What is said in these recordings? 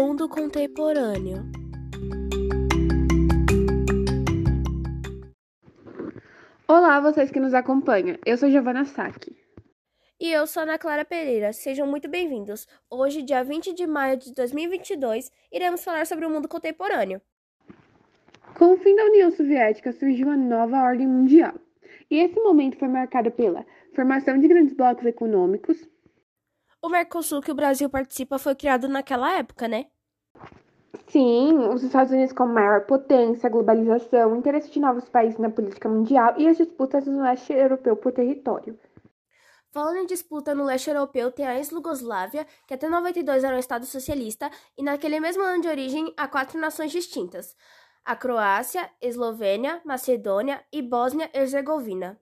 Mundo contemporâneo. Olá, vocês que nos acompanham. Eu sou Giovana Saki. E eu sou Ana Clara Pereira. Sejam muito bem-vindos. Hoje, dia 20 de maio de 2022, iremos falar sobre o mundo contemporâneo. Com o fim da União Soviética, surgiu uma nova ordem mundial. E esse momento foi marcado pela formação de grandes blocos econômicos. O Mercosul que o Brasil participa foi criado naquela época, né? Sim, os Estados Unidos como maior potência, globalização, interesse de novos países na política mundial e as disputas no leste europeu por território. Falando em disputa no leste europeu, tem a ex-Lugoslávia, que até 92 era um Estado socialista, e naquele mesmo ano de origem há quatro nações distintas: a Croácia, Eslovênia, Macedônia e Bósnia-Herzegovina.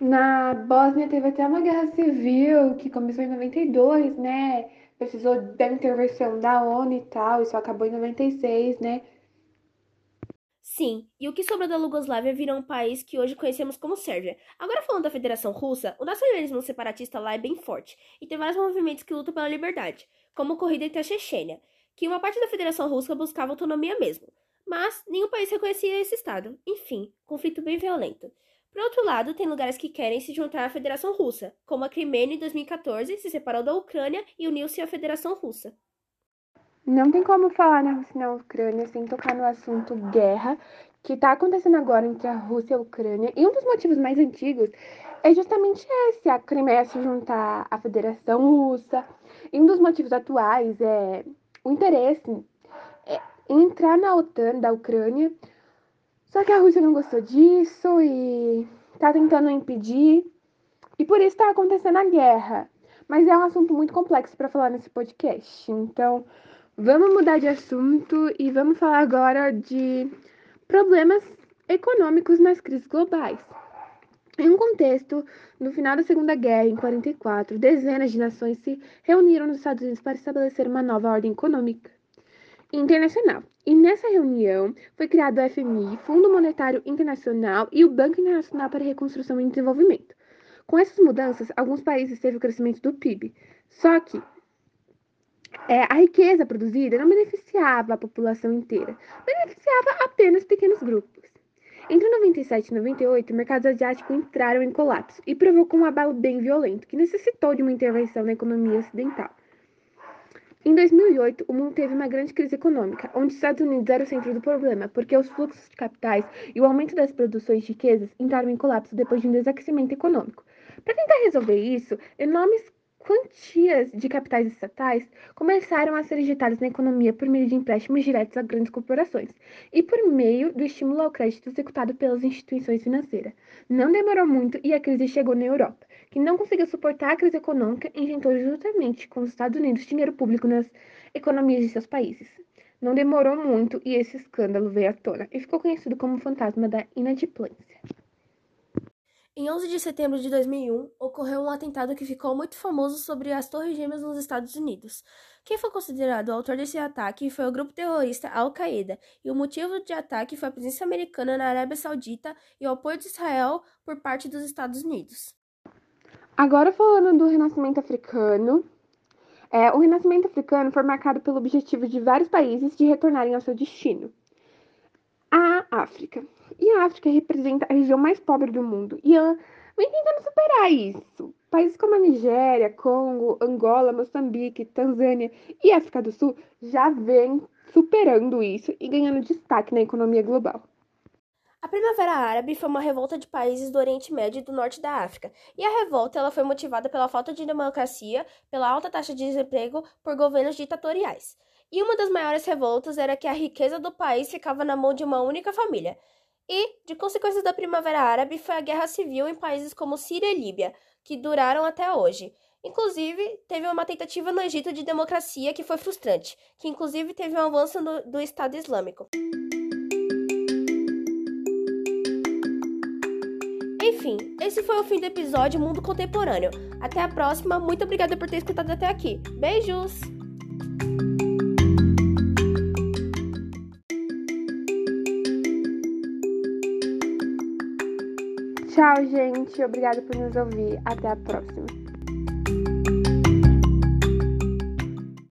Na Bósnia teve até uma guerra civil que começou em 92, né? Precisou da intervenção da ONU e tal, isso acabou em 96, né? Sim, e o que sobrou da Lugoslávia virou um país que hoje conhecemos como Sérvia. Agora falando da Federação Russa, o nacionalismo separatista lá é bem forte, e tem vários movimentos que lutam pela liberdade, como ocorrido entre a Chechênia, que uma parte da Federação Russa buscava autonomia mesmo. Mas nenhum país reconhecia esse Estado. Enfim, conflito bem violento. Por outro lado, tem lugares que querem se juntar à Federação Russa, como a Crimeia em 2014 se separou da Ucrânia e uniu-se à Federação Russa. Não tem como falar na Rússia e na Ucrânia sem tocar no assunto guerra que está acontecendo agora entre a Rússia e a Ucrânia. E um dos motivos mais antigos é justamente esse, a Crimeia se juntar à Federação Russa. E um dos motivos atuais é o interesse é em entrar na OTAN da Ucrânia. Só que a Rússia não gostou disso e está tentando impedir. E por isso está acontecendo a guerra. Mas é um assunto muito complexo para falar nesse podcast. Então, Vamos mudar de assunto e vamos falar agora de problemas econômicos nas crises globais. Em um contexto, no final da Segunda Guerra, em 44, dezenas de nações se reuniram nos Estados Unidos para estabelecer uma nova ordem econômica internacional. E nessa reunião foi criado o FMI, Fundo Monetário Internacional e o Banco Internacional para Reconstrução e Desenvolvimento. Com essas mudanças, alguns países teve o crescimento do PIB. Só que é, a riqueza produzida não beneficiava a população inteira, beneficiava apenas pequenos grupos. Entre 97 e 98, mercados asiáticos entraram em colapso e provocou um abalo bem violento, que necessitou de uma intervenção na economia ocidental. Em 2008, o mundo teve uma grande crise econômica, onde os Estados Unidos era o centro do problema, porque os fluxos de capitais e o aumento das produções de riquezas entraram em colapso depois de um desaquecimento econômico. Para tentar resolver isso, enormes quantias de capitais estatais começaram a ser injetadas na economia por meio de empréstimos diretos a grandes corporações e por meio do estímulo ao crédito executado pelas instituições financeiras. Não demorou muito e a crise chegou na Europa, que não conseguiu suportar a crise econômica e injetou juntamente com os Estados Unidos dinheiro público nas economias de seus países. Não demorou muito e esse escândalo veio à tona e ficou conhecido como o fantasma da inadimplência. Em 11 de setembro de 2001, ocorreu um atentado que ficou muito famoso sobre as Torres Gêmeas nos Estados Unidos. Quem foi considerado o autor desse ataque foi o grupo terrorista Al-Qaeda, e o motivo de ataque foi a presença americana na Arábia Saudita e o apoio de Israel por parte dos Estados Unidos. Agora falando do renascimento africano, é, o renascimento africano foi marcado pelo objetivo de vários países de retornarem ao seu destino. África. E a África representa a região mais pobre do mundo. E ela vem tentando superar isso. Países como a Nigéria, Congo, Angola, Moçambique, Tanzânia e África do Sul já vêm superando isso e ganhando destaque na economia global. A Primavera Árabe foi uma revolta de países do Oriente Médio e do Norte da África, e a revolta ela foi motivada pela falta de democracia, pela alta taxa de desemprego, por governos ditatoriais. E uma das maiores revoltas era que a riqueza do país ficava na mão de uma única família. E, de consequências da Primavera Árabe, foi a guerra civil em países como Síria e Líbia, que duraram até hoje. Inclusive, teve uma tentativa no Egito de democracia que foi frustrante, que inclusive teve um avanço do, do Estado Islâmico. Enfim, esse foi o fim do episódio Mundo Contemporâneo. Até a próxima, muito obrigada por ter escutado até aqui. Beijos! Tchau, gente. Obrigada por nos ouvir. Até a próxima.